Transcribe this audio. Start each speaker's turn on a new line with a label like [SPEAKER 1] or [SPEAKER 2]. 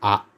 [SPEAKER 1] あ。